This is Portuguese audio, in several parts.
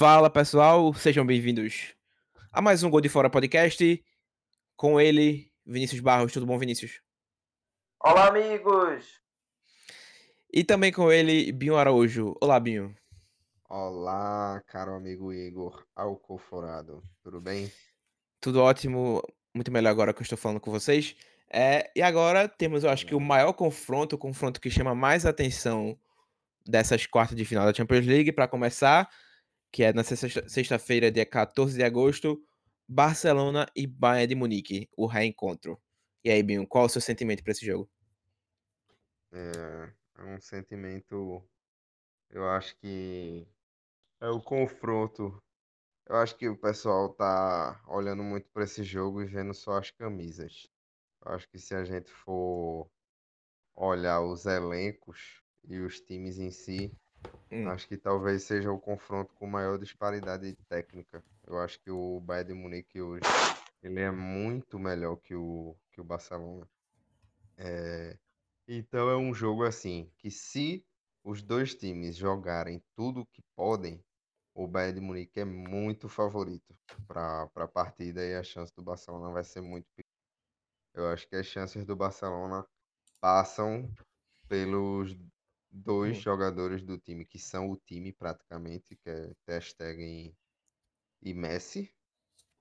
Fala pessoal, sejam bem-vindos a mais um Gol de Fora podcast. Com ele, Vinícius Barros. Tudo bom, Vinícius? Olá, amigos! E também com ele, Binho Araújo. Olá, Binho. Olá, caro amigo Igor Alcoforado. Tudo bem? Tudo ótimo, muito melhor agora que eu estou falando com vocês. É, e agora temos, eu acho que o maior confronto, o confronto que chama mais atenção dessas quartas de final da Champions League, para começar, que é na sexta-feira, dia 14 de agosto, Barcelona e Bayern de Munique, o reencontro. E aí, Binho, qual o seu sentimento para esse jogo? É, é um sentimento, eu acho que é o confronto. Eu acho que o pessoal tá olhando muito para esse jogo e vendo só as camisas. Eu acho que se a gente for olhar os elencos e os times em si, Hum, acho que talvez seja o confronto com maior disparidade técnica. Eu acho que o Bayern de Munique hoje, ele é muito melhor que o, que o Barcelona. É, então é um jogo assim, que se os dois times jogarem tudo que podem, o Bayern de Munique é muito favorito para a partida e a chance do Barcelona vai ser muito pequena. Eu acho que as chances do Barcelona passam pelos dois hum. jogadores do time, que são o time praticamente, que é Ter Stegen e Messi.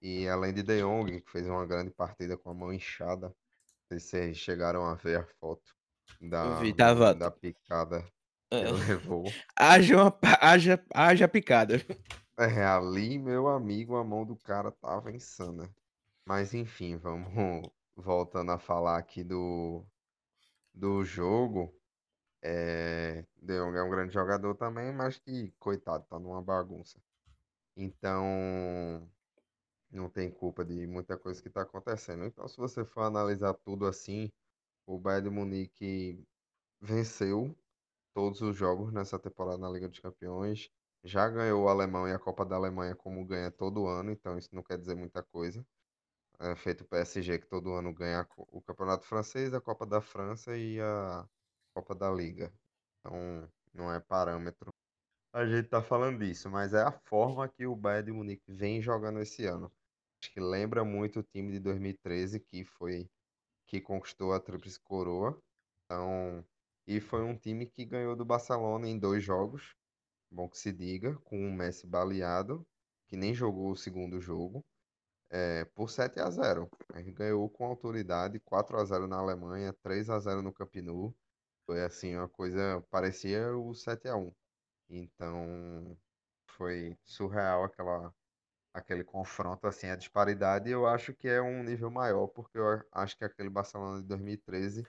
E além de De Jong, que fez uma grande partida com a mão inchada. Não sei se vocês chegaram a ver a foto da, vi, tava. da picada que é, ele levou. haja, uma, haja, haja picada. É, ali, meu amigo, a mão do cara tava insana. Mas enfim, vamos voltando a falar aqui do, do jogo. É, De Jong é um grande jogador também, mas que, coitado, tá numa bagunça. Então, não tem culpa de muita coisa que tá acontecendo. Então, se você for analisar tudo assim, o Bayern de Munique venceu todos os jogos nessa temporada na Liga dos Campeões. Já ganhou o Alemão e a Copa da Alemanha como ganha todo ano, então isso não quer dizer muita coisa. É feito o PSG que todo ano ganha o Campeonato Francês, a Copa da França e a Copa da Liga. Então não é parâmetro. A gente tá falando disso, mas é a forma que o Bayern de Munique vem jogando esse ano. Acho que lembra muito o time de 2013, que foi que conquistou a Tríplice Coroa. Então, e foi um time que ganhou do Barcelona em dois jogos, bom que se diga, com o Messi baleado, que nem jogou o segundo jogo, é, por 7 a 0. Ele ganhou com autoridade, 4 a 0 na Alemanha, 3 a 0 no Camp Nou. Foi assim, uma coisa, parecia o 7 a 1. Então, foi surreal aquela aquele confronto assim, a disparidade, eu acho que é um nível maior, porque eu acho que aquele Barcelona de 2013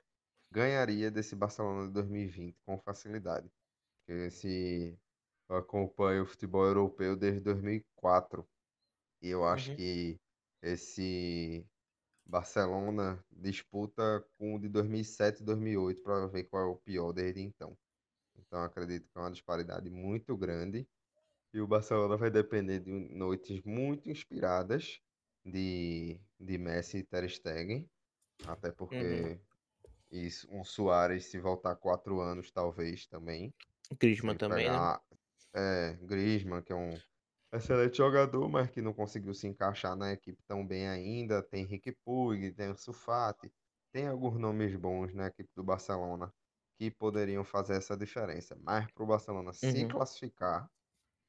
ganharia desse Barcelona de 2020 com facilidade. Porque se eu acompanho o futebol europeu desde 2004 e eu acho Uhum. que esse Barcelona disputa com o de 2007 e 2008 para ver qual é o pior desde então. Então acredito que é uma disparidade muito grande e o Barcelona vai depender de noites muito inspiradas de, de Messi e Ter Stegen, até Uhum. porque isso, um Suárez se voltar quatro anos talvez também. Griezmann também, né? pegar é, Griezmann, que é um excelente jogador, mas que não conseguiu se encaixar na equipe tão bem ainda. Tem Riqui Puig, tem o Sufati, tem alguns nomes bons na equipe do Barcelona que poderiam fazer essa diferença. Mas para o Barcelona se Uhum. classificar,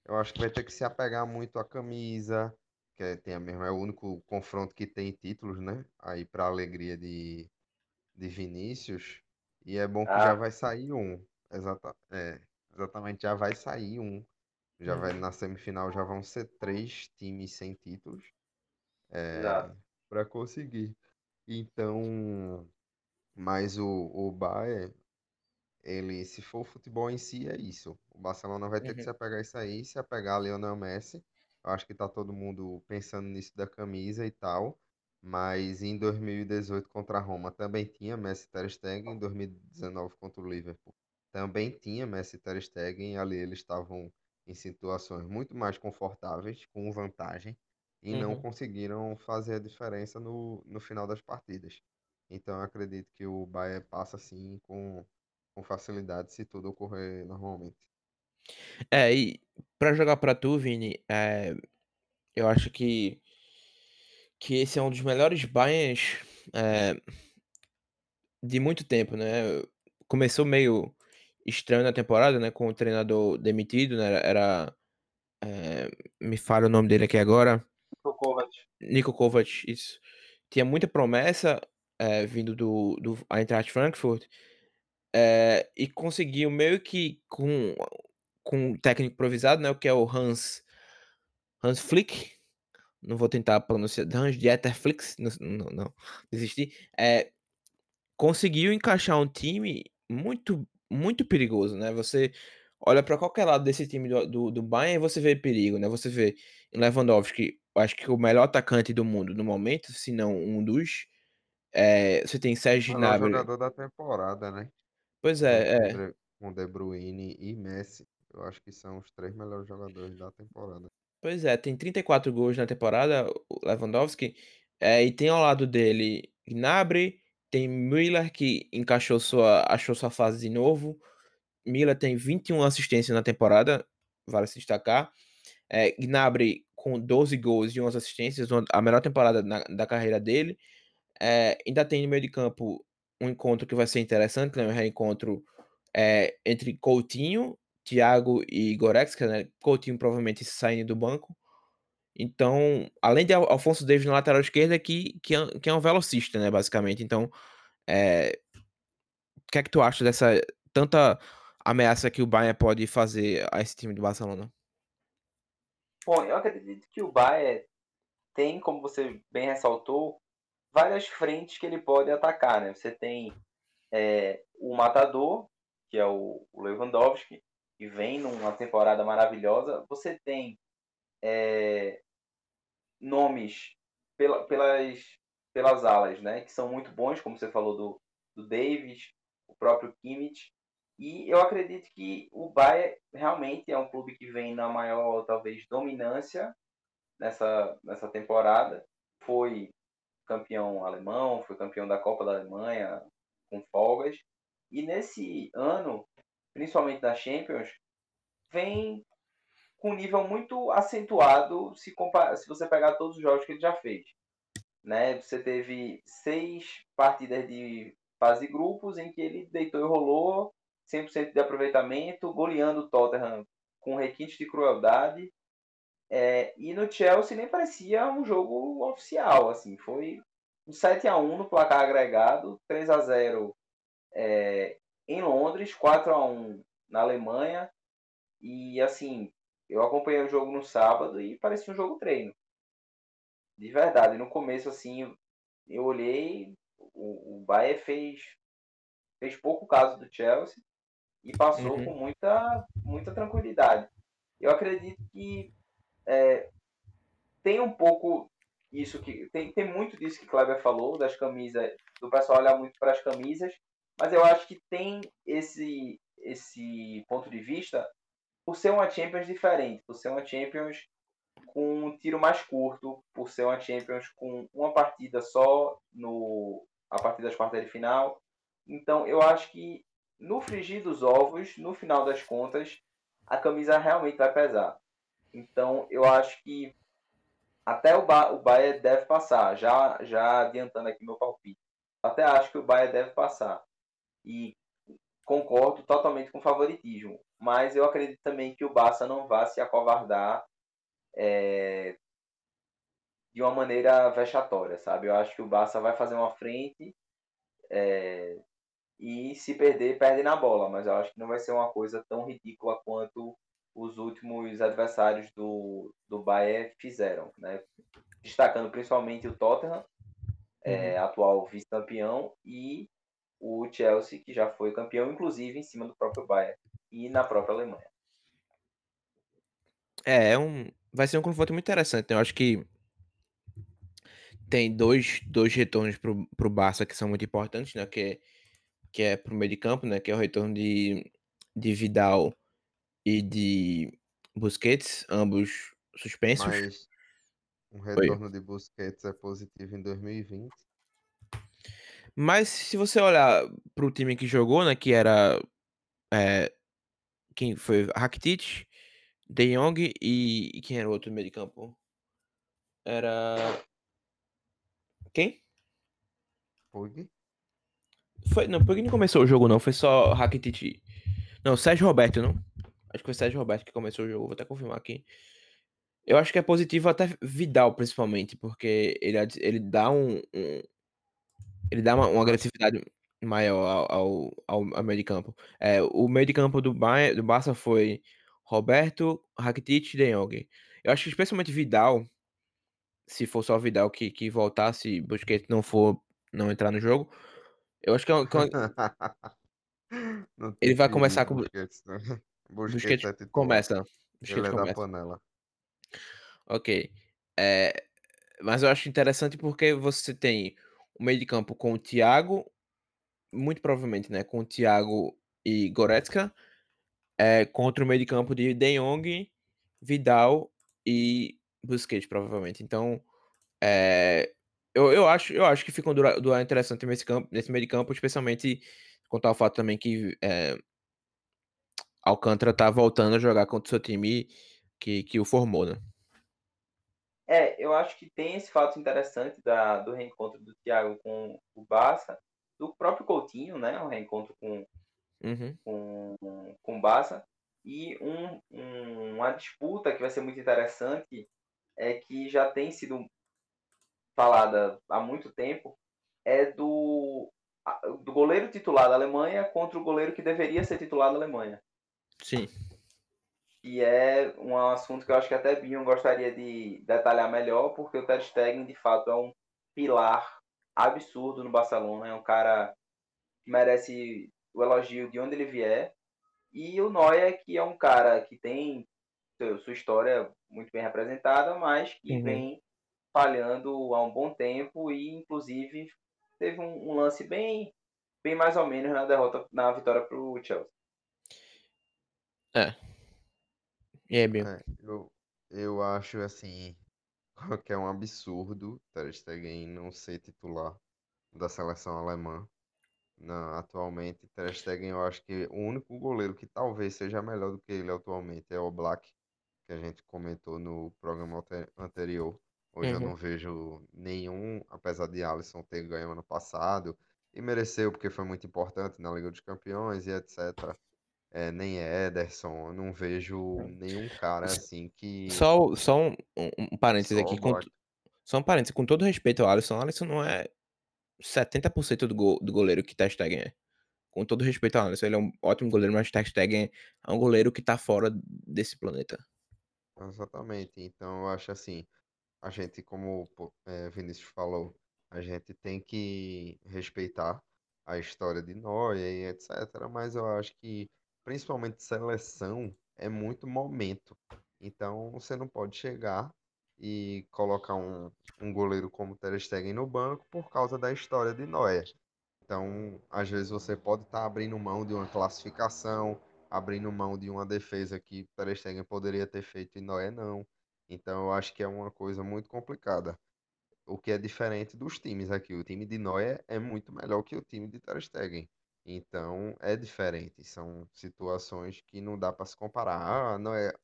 eu acho que vai ter que se apegar muito à camisa, que é, tem a mesma, é o único confronto que tem títulos, né? Aí para alegria de, de Vinícius. E é bom que já Ah, vai sair um. Exata, é, exatamente, já vai sair um. Já vai Uhum. na semifinal já vão ser três times sem títulos exato. para conseguir. Então, mas o, o Bayern, ele, se for futebol em si, é isso. O Barcelona vai ter que Uhum. se apegar a isso aí, se apegar a Lionel Messi. Eu acho que tá todo mundo pensando nisso da camisa e tal. Mas em 2018 contra a Roma também tinha Messi Ter Stegen. Em 2019 contra o Liverpool também tinha Messi Ter Stegen. Ali eles estavam em situações muito mais confortáveis, com vantagem. E não Uhum. conseguiram fazer a diferença no, no final das partidas. Então eu acredito que o Bayern passa assim com com facilidade se tudo ocorrer normalmente. É, e pra jogar pra tu, Vini, eh, eu acho que que esse é um dos melhores Bayerns, eh, de muito tempo, né. Começou meio estranho na temporada, né, com o treinador demitido, né, era, eh, me falha o nome dele aqui agora. Niko Kovac. Niko Kovac, isso. Tinha muita promessa, eh, vindo do do Eintracht Frankfurt, eh, e conseguiu meio que com com um técnico improvisado, né, o que é o Hans Hans Flick, não vou tentar pronunciar, Hans Dieter Flick, não não não, desisti. Conseguiu encaixar um time muito muito perigoso, né, você olha pra qualquer lado desse time do do do Bayern e você vê perigo, né, você vê Lewandowski, eu acho que o melhor atacante do mundo no momento, se não um dos, eh, você tem Serge Melhor Gnabry jogador da temporada, né, Pois é, é. Com De Bruyne e Messi, eu acho que são os 3 melhores jogadores da temporada. Pois é, tem 34 gols na temporada, o Lewandowski, eh, e tem ao lado dele Gnabry, tem Müller que encaixou sua achou sua fase de novo, Müller tem 21 assistências na temporada, vale se destacar, eh, Gnabry com 12 gols e 11 assistências, a melhor temporada na da carreira dele, eh, ainda tem no meio de campo um encontro que vai ser interessante, né, um reencontro, eh, entre Coutinho, Thiago e Goretzka, né, Coutinho provavelmente saindo do banco, então, além de Al Alphonso Davies na lateral esquerda que que é que é um velocista, né, basicamente, então, eh, que é que tu acha dessa tanta ameaça que o Bayern pode fazer a esse time do Barcelona? Bom, eu acredito que o Bayern tem, como você bem ressaltou, várias frentes que ele pode atacar, né. Você tem, eh, o matador, que é o o Lewandowski, que vem numa temporada maravilhosa. Você tem, eh, nomes pela pelas pelas alas, né, que são muito bons, como você falou do do Davies, o próprio Kimmich. E eu acredito que o Bayern realmente é um clube que vem na maior, talvez, dominância nessa nessa temporada. Foi campeão alemão, foi campeão da Copa da Alemanha com folgas. E nesse ano, principalmente na Champions, vem com um nível muito acentuado se se você pegar todos os jogos que ele já fez, né. Você teve 6 partidas de fase grupos em que ele deitou e rolou, 100% de aproveitamento, goleando o Tottenham com requintes de crueldade. Eh, e no Chelsea nem parecia um jogo oficial, assim, foi um 7-1 no placar agregado, 3-0, eh, em Londres, 4-1 na Alemanha. E, assim, eu acompanhei o jogo no sábado e parecia um jogo treino. De verdade, no começo, assim, eu olhei, o o Bayern fez fez pouco caso do Chelsea e passou Uhum. com muita muita tranquilidade. Eu acredito que, eh, tem um pouco isso que tem tem muito disso que Kleber falou, das camisas do pessoal olhar muito para as camisas, mas eu acho que tem esse esse ponto de vista por ser uma Champions diferente, por ser uma Champions com um tiro mais curto, por ser uma Champions com uma partida só no a partir das quartas de final. Então eu acho que no frigir dos ovos, no final das contas, a camisa realmente vai pesar. Então eu acho que até o Ba o Bayern deve passar, já já adiantando aqui meu palpite. Até acho que o Bayern deve passar. E concordo totalmente com o favoritismo, mas eu acredito também que o Barça não vá se acovardar, eh de uma maneira vexatória, sabe. Eu acho que o Barça vai fazer uma frente, eh, e se perder, perde na bola, mas eu acho que não vai ser uma coisa tão ridícula quanto os últimos adversários do do Bayern fizeram, né. Destacando principalmente o Tottenham, eh, Uhum. atual vice-campeão, e o Chelsea, que já foi campeão, inclusive em cima do próprio Bayern e na própria Alemanha. É, é um vai ser um confronto muito interessante, né, eu acho que tem dois dois retornos para o para o Barça que são muito importantes, né, que é que é para o meio de campo, né, que é o retorno de de Vidal e de Busquets, ambos suspensos. Mas um Oi. retorno de Busquets é positivo em 2020. Mas se você olhar para o time que jogou, né, que era, eh quem foi Rakitic, De Jong e, e quem era o outro meio de campo? Era quem? Pug? Foi, não, Pug não começou o jogo não, foi só Rakitic. Não, Sérgio Roberto, não? Acho que foi Sérgio Roberto que começou o jogo, vou até confirmar aqui. Eu acho que é positivo até Vidal, principalmente, porque ele, ele dá um, um ele dá uma, uma agressividade maior ao, ao, ao, ao meio de campo. É, o meio de campo do, ba do Barça foi Roberto, Rakitic e De Jong. Eu acho que especialmente Vidal, se for só Vidal que, que voltasse, Busquets não for não entrar no jogo, eu acho que, é que é ele vai começar com Busquets. né? Busquets Busquets é começa. Ele Busquets é da começa. panela. Ok. É, mas eu acho interessante porque você tem o meio de campo com o Thiago, muito provavelmente, né, com o Thiago e Goretzka, é, contra o meio de campo de De Jong, Vidal e Busquets, provavelmente. Então, é, eu, eu, acho, eu acho que fica um duelo interessante nesse, campo, nesse meio de campo, especialmente quanto ao fato também que é, Alcântara tá voltando a jogar contra o seu time que, que o formou, né? É, eu acho que tem esse fato interessante da, do reencontro do Thiago com o Barça, próprio Coutinho, né? O reencontro com, uhum. com, com o Barça. E um, um, uma disputa que vai ser muito interessante é que já tem sido falada há muito tempo, é do, do goleiro titular da Alemanha contra o goleiro que deveria ser titular da Alemanha. Sim. E é um assunto que eu acho que até Binho gostaria de detalhar melhor, porque o Ter Stegen, de fato, é um pilar absurdo no Barcelona. É um cara que merece o elogio de onde ele vier. E o Neuer, que é um cara que tem sua história muito bem representada, mas que Uhum. vem falhando há um bom tempo e, inclusive, teve um, um lance bem, bem mais ou menos na derrota, na vitória para o Chelsea. É. E aí, Binho? É, eu, eu acho assim que é um absurdo Ter Stegen não ser titular da seleção alemã. Não, atualmente, Ter Stegen, eu acho que o único goleiro que talvez seja melhor do que ele atualmente é o Black, que a gente comentou no programa ante- anterior. Hoje eu Uhum. não vejo nenhum, apesar de Alisson ter ganho ano passado, e mereceu porque foi muito importante na Liga dos Campeões e etc. É, nem Ederson, eu não vejo nenhum cara assim que Só, só um, um, parênteses só aqui. Com, só um parênteses. Com todo respeito ao Alisson, o Alisson não é 70% do, go, do goleiro que Ter Stegen é. Com todo respeito ao Alisson, ele é um ótimo goleiro, mas Ter Stegen é um goleiro que tá fora desse planeta. Exatamente. Então eu acho assim, a gente, como é, Vinícius falou, a gente tem que respeitar a história de Neuer e etc. Mas eu acho que, principalmente seleção, é muito momento. Então você não pode chegar e colocar um, um goleiro como Ter Stegen no banco por causa da história de Neuer. Então, às vezes você pode estar abrindo mão de uma classificação, abrindo mão de uma defesa que Ter Stegen poderia ter feito e Neuer não. Então, eu acho que é uma coisa muito complicada. O que é diferente dos times aqui. O time de Neuer é muito melhor que o time de Ter Stegen. Então, é diferente. São situações que não dá para se comparar. Ah, Neuer,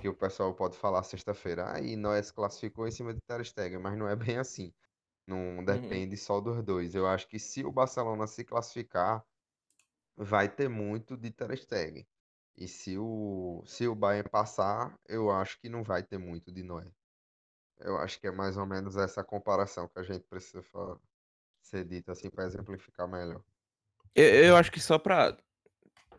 que o pessoal pode falar sexta-feira. Ah, e se classificou em cima de Ter Stegen, mas não é bem assim. Não depende só dos dois. Eu acho que se o Barcelona se classificar, vai ter muito de Ter Stegen. E se o, se o Bayern passar, eu acho que não vai ter muito de Neuer. Eu acho que é mais ou menos essa comparação que a gente precisa fa- ser dita assim para exemplificar melhor. Eu, eu acho que só pra.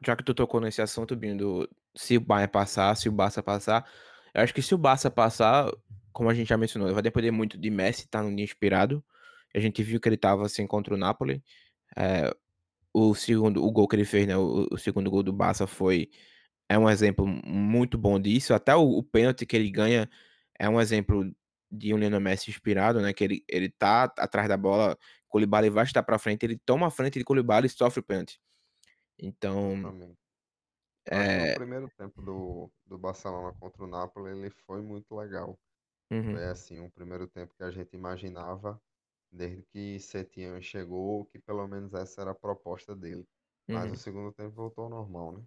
Já que tu tocou nesse assunto, Binho, do se o Bayern passar, se o Barça passar. Eu acho que se o Barça passar, como a gente já mencionou, vai depender muito de Messi estar num dia inspirado. A gente viu que ele tava assim contra o Napoli. É, o segundo, o gol que ele fez, né? O, o segundo gol do Barça foi é um exemplo muito bom disso. Até o, o pênalti que ele ganha é um exemplo de um Lionel Messi inspirado, né? Que ele, ele tá atrás da bola, Koulibaly vai estar para frente, ele toma a frente de Koulibaly e sofre o pênalti. Então, que o é, primeiro tempo do, do Barcelona contra o Napoli, ele foi muito legal. uhum, Foi assim, um primeiro tempo que a gente imaginava, desde que Setien chegou, que pelo menos essa era a proposta dele. Mas uhum. o segundo tempo voltou ao normal, né?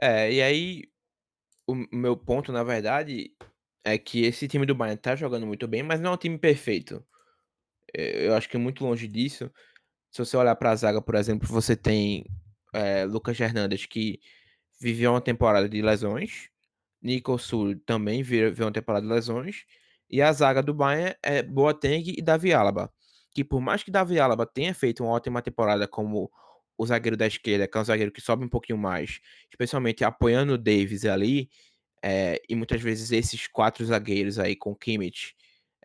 É, e aí, o o meu ponto, na verdade, é que esse time do Bayern tá jogando muito bem, mas não é um time perfeito. Eh, eu acho que é muito longe disso. Se você olhar pra zaga, por exemplo, você tem, eh, Lucas Hernandes, que viveu uma temporada de lesões, Nico Sul também vi viveu uma temporada de lesões, e a zaga do Bayern é Boateng e Davi Alaba, que por mais que Davi Alaba tenha feito uma ótima temporada como o zagueiro da esquerda, que é um zagueiro que sobe um pouquinho mais, especialmente apoiando o Davies ali, eh, e muitas vezes esses 4 zagueiros aí com Kimmich,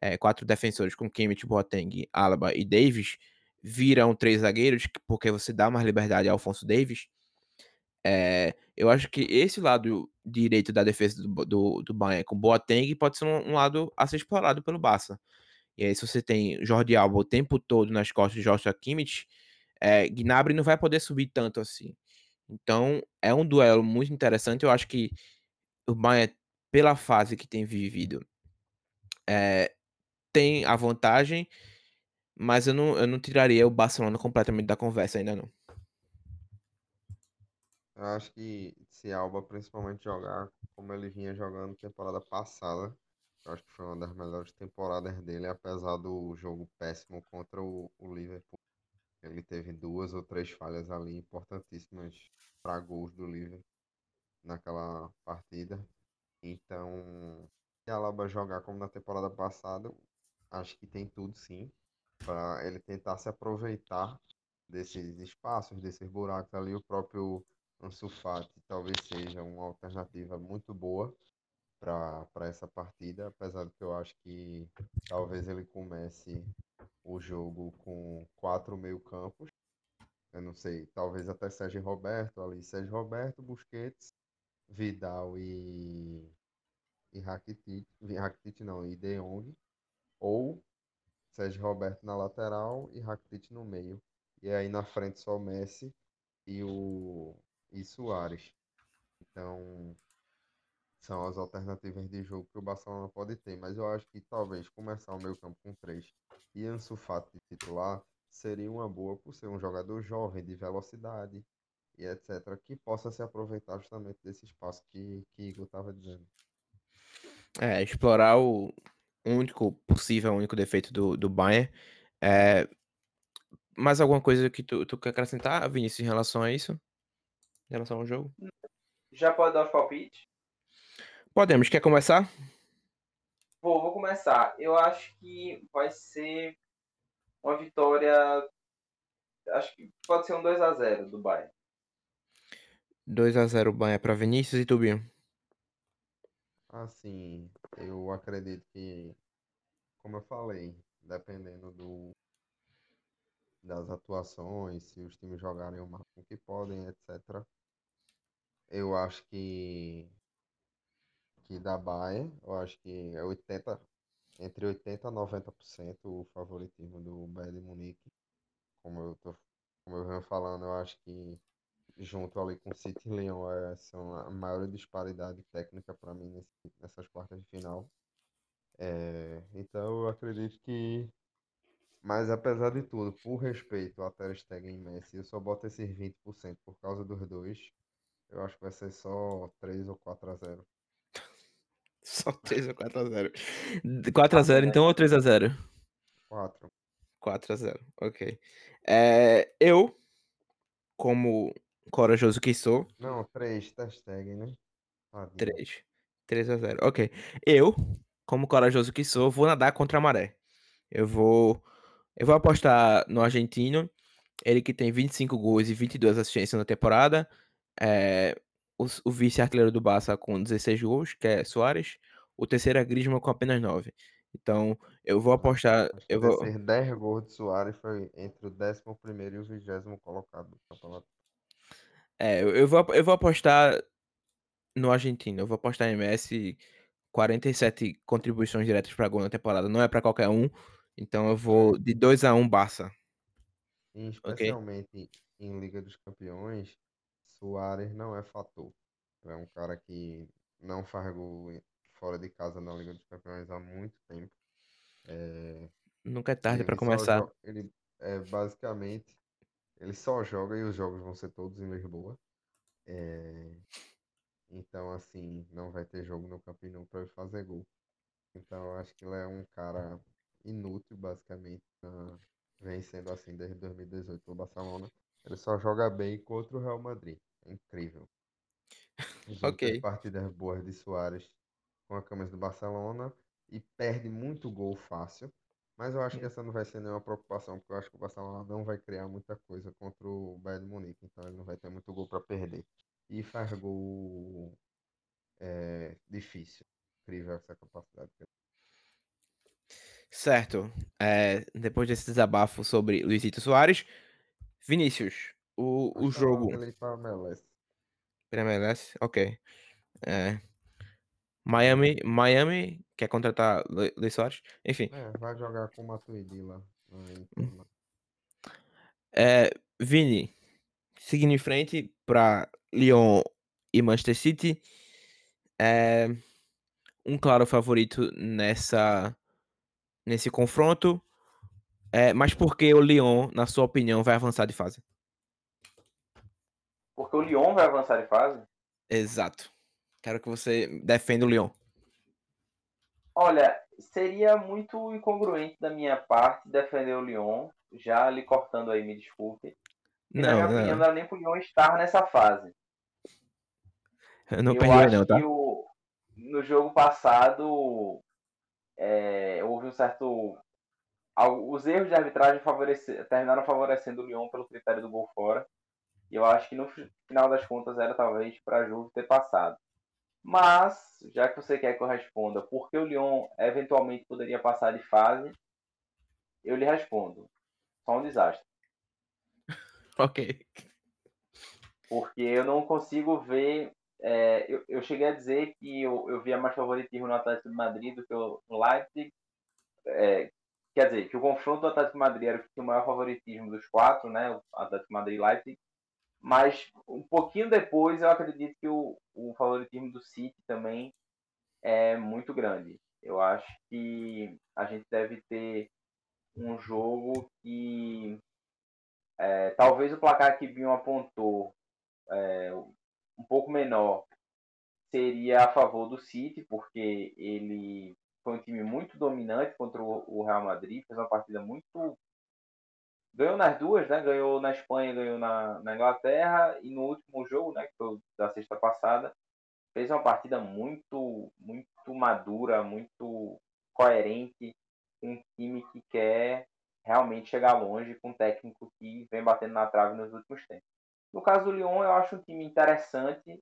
eh, 4 defensores com Kimmich, Boateng, Alaba e Davies, viram 3 zagueiros, porque você dá mais liberdade ao Alphonso Davies. Eh, eu acho que esse lado direito da defesa do do do Bayern com Boateng pode ser um um lado a ser explorado pelo Barça. E aí se você tem Jordi Alba o tempo todo nas costas de Joshua Kimmich, eh, Gnabry não vai poder subir tanto assim. Então é um duelo muito interessante, eu acho que o Bayern, pela fase que tem vivido, eh, tem a vantagem, mas eu não eu não tiraria o Barcelona completamente da conversa ainda não. Eu acho que se Alba principalmente jogar como ele vinha jogando temporada passada, eu acho que foi uma das melhores temporadas dele, apesar do jogo péssimo contra o, o Liverpool. Ele teve duas ou três falhas ali importantíssimas para gols do Liverpool naquela partida. Então, se a Alaba jogar como na temporada passada, acho que tem tudo sim para ele tentar se aproveitar desses espaços, desses buracos ali. O próprio Ansu Fati talvez seja uma alternativa muito boa para essa partida, apesar de que eu acho que talvez ele comece o jogo com quatro meio-campos. Eu não sei, talvez até Sérgio Roberto ali, Sérgio Roberto, Busquets, Vidal e e Rakitic, Rakitic não, e De Jong, ou Sérgio Roberto na lateral e Rakitic no meio. E aí na frente só o Messi e o e Suárez. Então, são as alternativas de jogo que o Barcelona pode ter, mas eu acho que talvez começar o meio campo com três e Ansu Fati titular seria uma boa por ser um jogador jovem, de velocidade e etc, que possa se aproveitar justamente desse espaço que, que Igor estava dizendo. É, explorar o único possível, único defeito do do Bayern. Eh, mais alguma coisa que tu tu quer acrescentar, Vinícius, em relação a isso? Em relação ao jogo? Já pode dar os palpites? Podemos. Quer começar? Vou, vou começar. Eu acho que vai ser uma vitória. Acho que pode ser um 2 a 0 do Bayern. 2 a 0 Bayern para Vinícius e Tubinho. Assim, eu acredito que, como eu falei, dependendo do das atuações, se os times jogarem o máximo que podem, etc. Eu acho que que da Bayern, eu acho que é 80 entre 80 a 90% o favoritismo do Bayern de Munique. Como eu tô como eu venho falando, eu acho que junto ali com o City e Lyon é, são a maior disparidade técnica para mim nesse, nessas quartas de final. É, então eu acredito que mas apesar de tudo, por respeito a Ter Stegen e Messi, eu só boto esses 20% por causa dos dois. Eu acho que vai ser só 3 ou 4 a 0. Só 3 ou 4 a 0. 4 a 0 então ou 3 a 0? 4. 4 a 0, ok. Eh, eu, como corajoso que sou Não, 3, Ter Stegen, né? Tadinho. 3. 3 a 0, ok. Eu, como corajoso que sou, vou nadar contra a maré. Eu vou eu vou apostar no argentino, ele que tem 25 gols e 22 assistências na temporada. Eh, o o vice-artilheiro do Barça com 16 gols, que é Suárez. O terceiro é Griezmann com apenas 9. Então eu vou apostar eu vou desses 10 gols de Suárez foi entre o 11º e o 20º colocado do campeonato. É, eu eu vou eu vou apostar no argentino, eu vou apostar em Messi, 47 contribuições diretas para gol na temporada, não é para qualquer um, então eu É. vou de 2 a 1 Barça. E Ok. especialmente em Liga dos Campeões, Suárez não é fator. É um cara que não faz gol fora de casa na Liga dos Campeões há muito tempo. É, Nunca é tarde para começar. ele é basicamente ele só joga e os jogos vão ser todos em Lisboa. É, Então, assim, não vai ter jogo no Camp Nou para ele fazer gol. Então, eu acho que ele é um cara inútil, basicamente, na- vem sendo assim desde 2018 o Barcelona. Ele só joga bem contra o Real Madrid. É incrível. Ok. partidas boas de Suárez com a camisa do Barcelona e perde muito gol fácil. Mas eu acho que essa não vai ser nenhuma preocupação, porque eu acho que o Barcelona não vai criar muita coisa contra o Bayern de Munique, então ele não vai ter muito gol para perder. E faz gol é, difícil. Incrível essa capacidade. Certo. É, depois desse desabafo sobre Luizito Soares, Vinícius, o, o logo jogo. ele pra MLS. Premier League, ok. É, Miami, Miami quer contratar Lu- Luis Soares? Enfim, É, vai jogar com o Matuidi lá lá. é, Vini, seguindo em frente para Lyon e Manchester City, é um claro favorito nessa nesse confronto. É, mas por que o Lyon, na sua opinião, vai avançar de fase? Porque o Lyon vai avançar de fase. Exato. Quero que você defenda o Lyon. Olha, seria muito incongruente da minha parte defender o Lyon, já lhe cortando aí, me desculpe. E na minha Não, opinião, não. não era nem pro Lyon estar nessa fase. Eu não eu perdi acho não, tá? que o, no jogo passado é, houve um certo. Os erros de arbitragem favorece- terminaram favorecendo o Lyon pelo critério do gol fora. E eu acho que no fi- final das contas era talvez para a Juve ter passado. Mas, já que você quer que eu responda por que o Lyon eventualmente poderia passar de fase, eu lhe respondo. Só um desastre. Ok. Porque eu não consigo ver. é, eu, eu cheguei a dizer que eu, eu via mais favoritismo no Atlético de Madrid do que o- Leipzig. É, quer dizer, que o confronto do Atlético de Madrid era o que tinha o maior favoritismo dos quatro, né? O Atlético de Madrid e Leipzig. Mas um pouquinho depois eu acredito que o, o favoritismo do City também é muito grande. Eu acho que a gente deve ter um jogo que é, talvez o placar que Binho apontou é, um pouco menor seria a favor do City, porque ele foi um time muito dominante contra o Real Madrid, fez uma partida muito. Ganhou nas duas, né? Ganhou na Espanha, ganhou na, na Inglaterra, e no último jogo, né, que foi da sexta passada, fez uma partida muito, muito madura, muito coerente, um time que quer realmente chegar longe com um técnico que vem batendo na trave nos últimos tempos. No caso do Lyon, eu acho um time interessante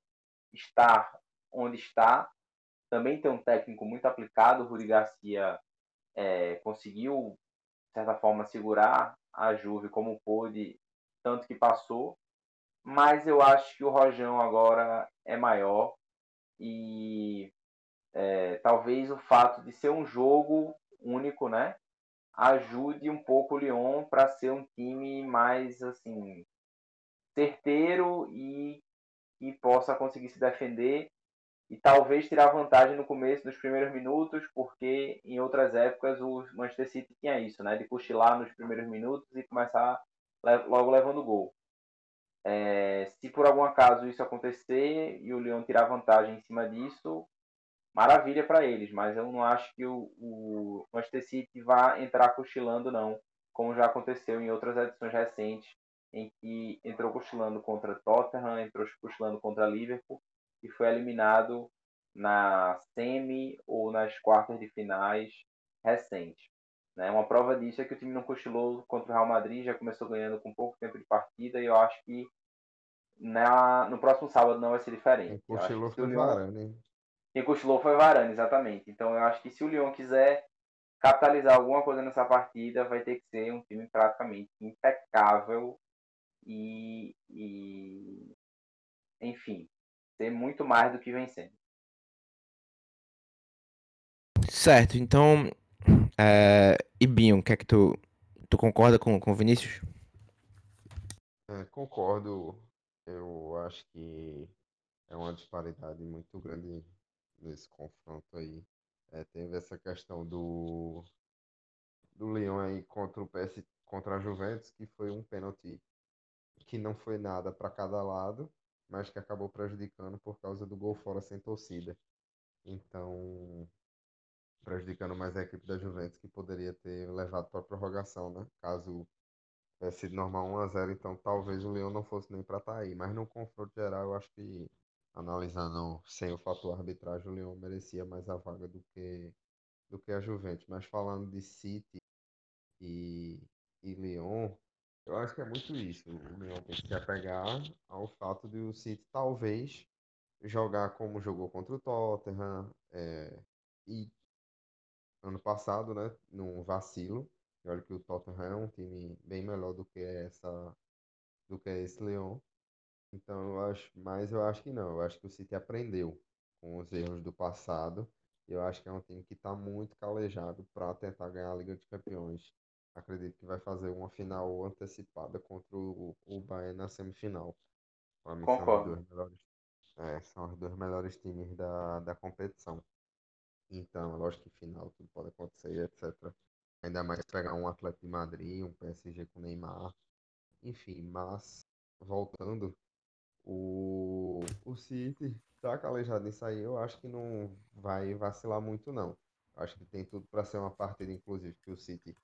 estar onde está. Também tem um técnico muito aplicado. O Rudi Garcia é, conseguiu, de certa forma, segurar a Juve como pôde, tanto que passou. Mas eu acho que o Rojão agora é maior e é, talvez o fato de ser um jogo único, né, ajude um pouco o Lyon para ser um time mais assim certeiro e que possa conseguir se defender e talvez tirar vantagem no começo dos primeiros minutos, porque em outras épocas o Manchester City tinha isso, né, de cochilar nos primeiros minutos e começar logo levando gol. É, se por algum acaso isso acontecer e o Lyon tirar vantagem em cima disso, maravilha para eles, mas eu não acho que o, o Manchester City vá entrar cochilando, não, como já aconteceu em outras edições recentes, em que entrou cochilando contra Tottenham, entrou cochilando contra Liverpool e foi eliminado na semi ou nas quartas de finais recentes. Né? Uma prova disso é que o time não cochilou contra o Real Madrid, já começou ganhando com pouco tempo de partida e eu acho que na, no próximo sábado não vai ser diferente. Quem cochilou se o foi Lyon- Varane. quem cochilou foi Varane, exatamente. Então eu acho que se o Lyon quiser capitalizar alguma coisa nessa partida, vai ter que ser um time praticamente impecável e, e enfim, ser muito mais do que vencendo. Certo, então. É, e Binho, o que é que tu, tu concorda com com o Vinícius? É, concordo. Eu acho que é uma disparidade muito grande nesse confronto aí. É, teve essa questão do, do Lyon aí contra o PS, contra a Juventus, que foi um pênalti que não foi nada para cada lado, mas que acabou prejudicando por causa do gol fora sem torcida. Então, prejudicando mais a equipe da Juventus, que poderia ter levado para a prorrogação, né? Caso tivesse sido normal 1x0, então talvez o Leão não fosse nem para estar tá aí. Mas no confronto geral, eu acho que, analisando sem o fator arbitragem, o Leão merecia mais a vaga do que, do que a Juventus. Mas falando de City e, e Leão, eu acho que é muito isso. O Leão tem que se apegar ao fato de o City talvez jogar como jogou contra o Tottenham é, e ano passado, né, num vacilo. E olha que o Tottenham é um time bem melhor do que essa do que esse Leão. Então eu acho, mas eu acho que não. Eu acho que o City aprendeu com os erros do passado. Eu acho que é um time que está muito calejado para tentar ganhar a Liga dos Campeões. Acredito que vai fazer uma final antecipada contra o, o Bayern na semifinal. Para mim, Concordo. São os, dois melhores, é, são os dois melhores times da, da competição. Então, é lógico que final tudo pode acontecer, etc. Ainda mais pegar um Atlético de Madrid, um PSG com Neymar. Enfim, mas voltando, o, o City tá calejado nisso aí, eu acho que não vai vacilar muito não. Acho que tem tudo para ser uma partida, inclusive, que o City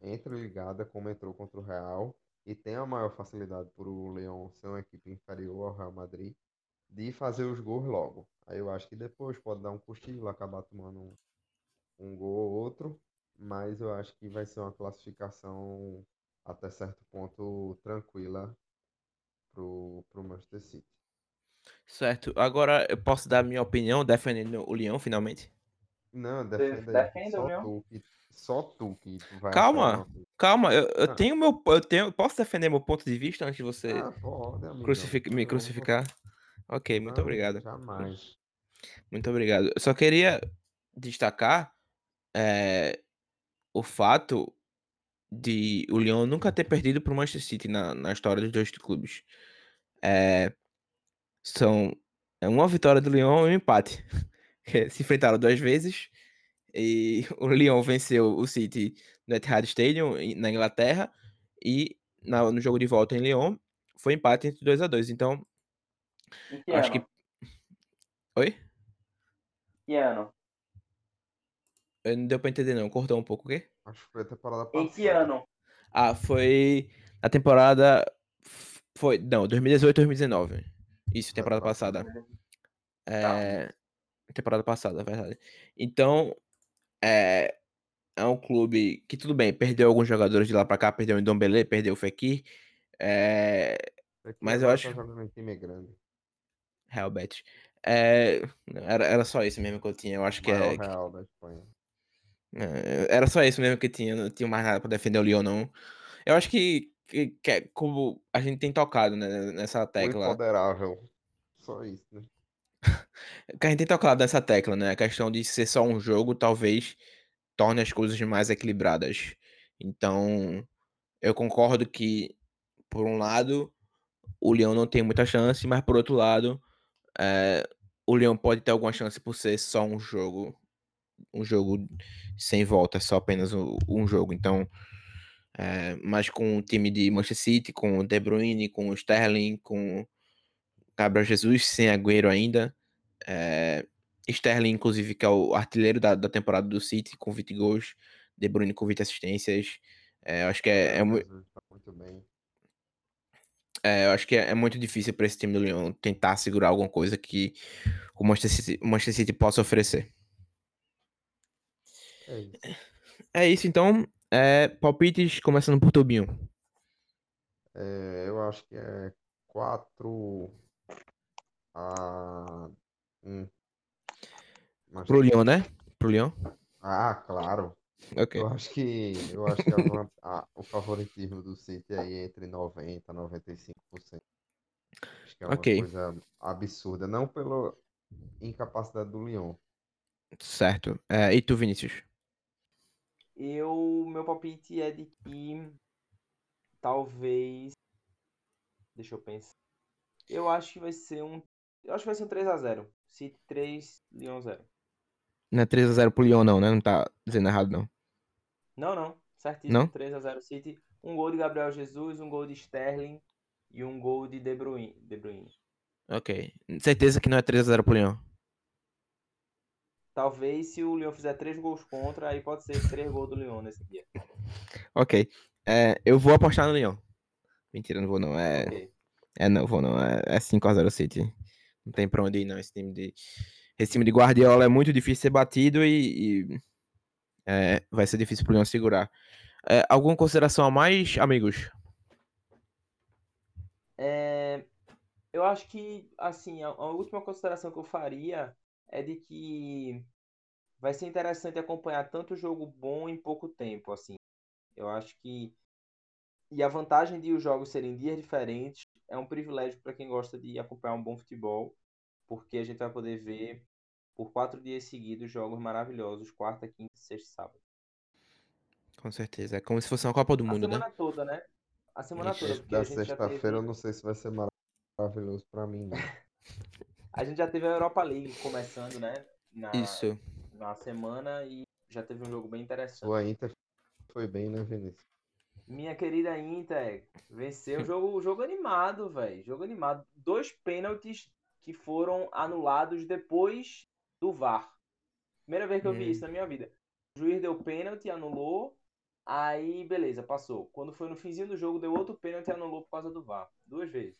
entra ligada como entrou contra o Real e tem a maior facilidade por o Leão ser uma equipe inferior ao Real Madrid de fazer os gols logo. Aí eu acho que depois pode dar um cochilo, acabar tomando um, um gol ou outro, mas eu acho que vai ser uma classificação até certo ponto tranquila pro, pro Manchester City. Certo. Agora eu posso dar minha opinião defendendo o Leão finalmente? Não, defenda aí. Só tu, que, só tu que vai Calma, calma, eu, eu ah. tenho meu. Eu tenho, posso defender meu ponto de vista antes de você ah, pode, crucific, me crucificar? Ok, muito não, obrigado. Jamais. Muito obrigado. Eu só queria destacar é, o fato de o Lyon nunca ter perdido para o Manchester City na, na história dos dois clubes. É, são é uma vitória do Lyon e um empate. Se enfrentaram duas vezes e o Lyon venceu o City no Etihad Stadium na Inglaterra e na, no jogo de volta em Lyon foi empate entre 2 a 2 Então, que acho ano? que. Oi? Que ano? Eu não deu pra entender, não. Cortou um pouco o quê? Acho que foi a temporada passada. Em que ano? Ah, foi a temporada. Foi. Não, 2018, 2019. Isso, temporada passada. É. Temporada passada, é verdade. Então, é. É um clube que, tudo bem, perdeu alguns jogadores de lá pra cá, perdeu o Ndombele, perdeu o Fekir. É... Mas eu acho. Real Betis. É... Era, era só isso mesmo que eu tinha. Eu acho que é. Real da Espanha. É, era só isso mesmo que tinha, não tinha mais nada pra defender o Lyon, não. Eu acho que, que, que é como a gente tem tocado né, nessa tecla. O. Só isso, né? Que a gente tem tocado nessa tecla, né? A questão de ser só um jogo talvez torne as coisas mais equilibradas. Então, eu concordo que, por um lado, o Leão não tem muita chance, mas por outro lado, é, o Leão pode ter alguma chance por ser só um jogo um jogo sem volta, só apenas um, um jogo. Então, é, mas com o time de Manchester City, com o De Bruyne, com o Sterling, com Gabriel Jesus, sem Agüero ainda. É, Sterling, inclusive, que é o artilheiro da, da temporada do City, com 20 gols. De Bruyne com 20 assistências. É, eu acho que é, é, tá muito bem. É, eu acho que é, é muito difícil para esse time do Lyon tentar segurar alguma coisa que o Manchester City, o Manchester City possa oferecer. É isso. É isso, então. É, palpites começando por Tubinho. É, eu acho que é 4 a 1. Mas... Pro Leão, né? Pro Leão? Ah, claro. Okay. Eu acho que eu acho que a, o favoritismo do City aí é entre 90 e 95%. Acho que é uma okay. coisa absurda, não pela incapacidade do Leão. Certo. É, e tu, Vinícius? Eu, meu palpite é de que talvez. Deixa eu pensar. Eu acho que vai ser um. Eu acho que vai ser um 3x0. City 3, Lyon 0. Não é 3x0 pro Lyon, não, né? Não tá dizendo errado, não. Não, não. Certíssimo. Não? 3x0 City. Um gol de Gabriel Jesus, um gol de Sterling e um gol de De Bruyne. De Bruyne. Ok. Certeza que não é 3x0 pro Leão. Talvez se o Leão fizer três gols contra, aí pode ser três gols do Leão nesse dia. Ok. É, eu vou apostar no Leão. Mentira, não vou não. É, Ok. é não vou não. É, é 5x0 City. Não tem pra onde ir não. Esse time de, esse time de Guardiola é muito difícil ser batido e, e, é, vai ser difícil pro Leão segurar. É, alguma consideração a mais, amigos? É, eu acho que, assim, a, a última consideração que eu faria é de que vai ser interessante acompanhar tanto jogo bom em pouco tempo, assim. Eu acho que e a vantagem de os jogos serem dias diferentes é um privilégio para quem gosta de acompanhar um bom futebol, porque a gente vai poder ver por quatro dias seguidos jogos maravilhosos, quarta, quinta, sexta, e sábado. Com certeza. É como se fosse uma Copa do A Mundo, né? semana toda, né? A semana Isso. toda, a da sexta-feira eu teve, não sei se vai ser maravilhoso pra mim, não. a gente já teve a Europa League começando, né? Na, Isso. na semana e já teve um jogo bem interessante. Sua Inter foi bem, né, Vinícius? Minha querida Inter venceu o jogo, o jogo animado, velho. Jogo animado. Dois pênaltis que foram anulados depois do VAR. Primeira vez que eu vi isso na minha vida. O juiz deu pênalti, anulou. Aí, beleza, passou. Quando foi no finzinho do jogo, deu outro pênalti e anulou por causa do VAR. Duas vezes.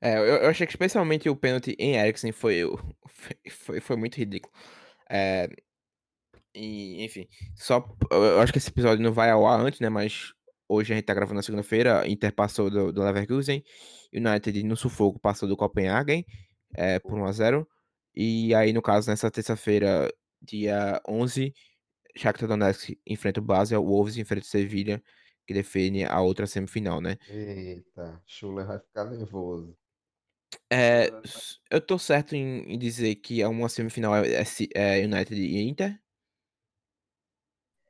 É, eu, eu achei que especialmente o pênalti em Eriksen foi, foi, foi, muito ridículo. É, e, enfim, só. Eu eu acho que esse episódio não vai ao ar antes, né? Mas hoje a gente tá gravando na segunda-feira. Inter passou do, do Leverkusen. United no sufoco passou do Copenhagen é, por 1x0. E aí, no caso, nessa terça-feira, dia 11, Shakhtar Donetsk enfrenta o Basel, o Wolves enfrenta o Sevilha, que define a outra semifinal, né? Eita, Schuller vai ficar nervoso. É, eu tô certo em, em dizer que é uma semifinal é, é é United e Inter?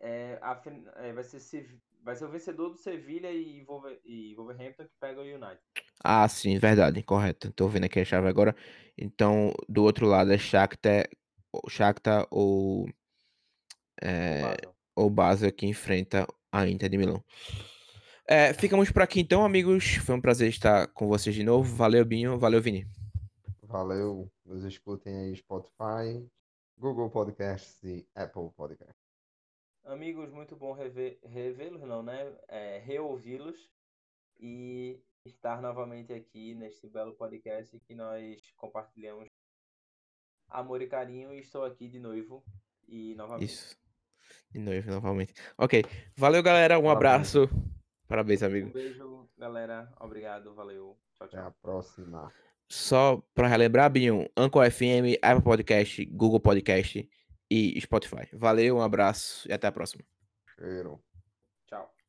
É, a é, vai, ser, vai ser o vencedor do Sevilha e, Wolver- e Wolverhampton que pega o United. Ah, sim, verdade, correto. Tô vendo aqui a chave agora. Então, do outro lado é Shakhtar, o Shakhtar ou, O é, Basel. ou Basel que enfrenta a Inter de Milão. É, ficamos por aqui então, amigos. Foi um prazer estar com vocês de novo. Valeu, Binho. Valeu, Vini. Valeu, nos escutem aí Spotify, Google Podcasts e Apple Podcasts. Amigos, muito bom revê-los, não, né? É, reouvi-los e estar novamente aqui neste belo podcast que nós compartilhamos amor e carinho. E estou aqui de noivo e novamente. Isso. De novo, novamente. Ok. Valeu, galera. Um Parabéns. abraço. Parabéns, amigo. Um beijo, galera. Obrigado, valeu. Tchau, Até tchau. a próxima. Só pra relembrar, Binho, Anchor FM, Apple Podcast, Google Podcast e Spotify. Valeu, um abraço e até a próxima. Cheiro.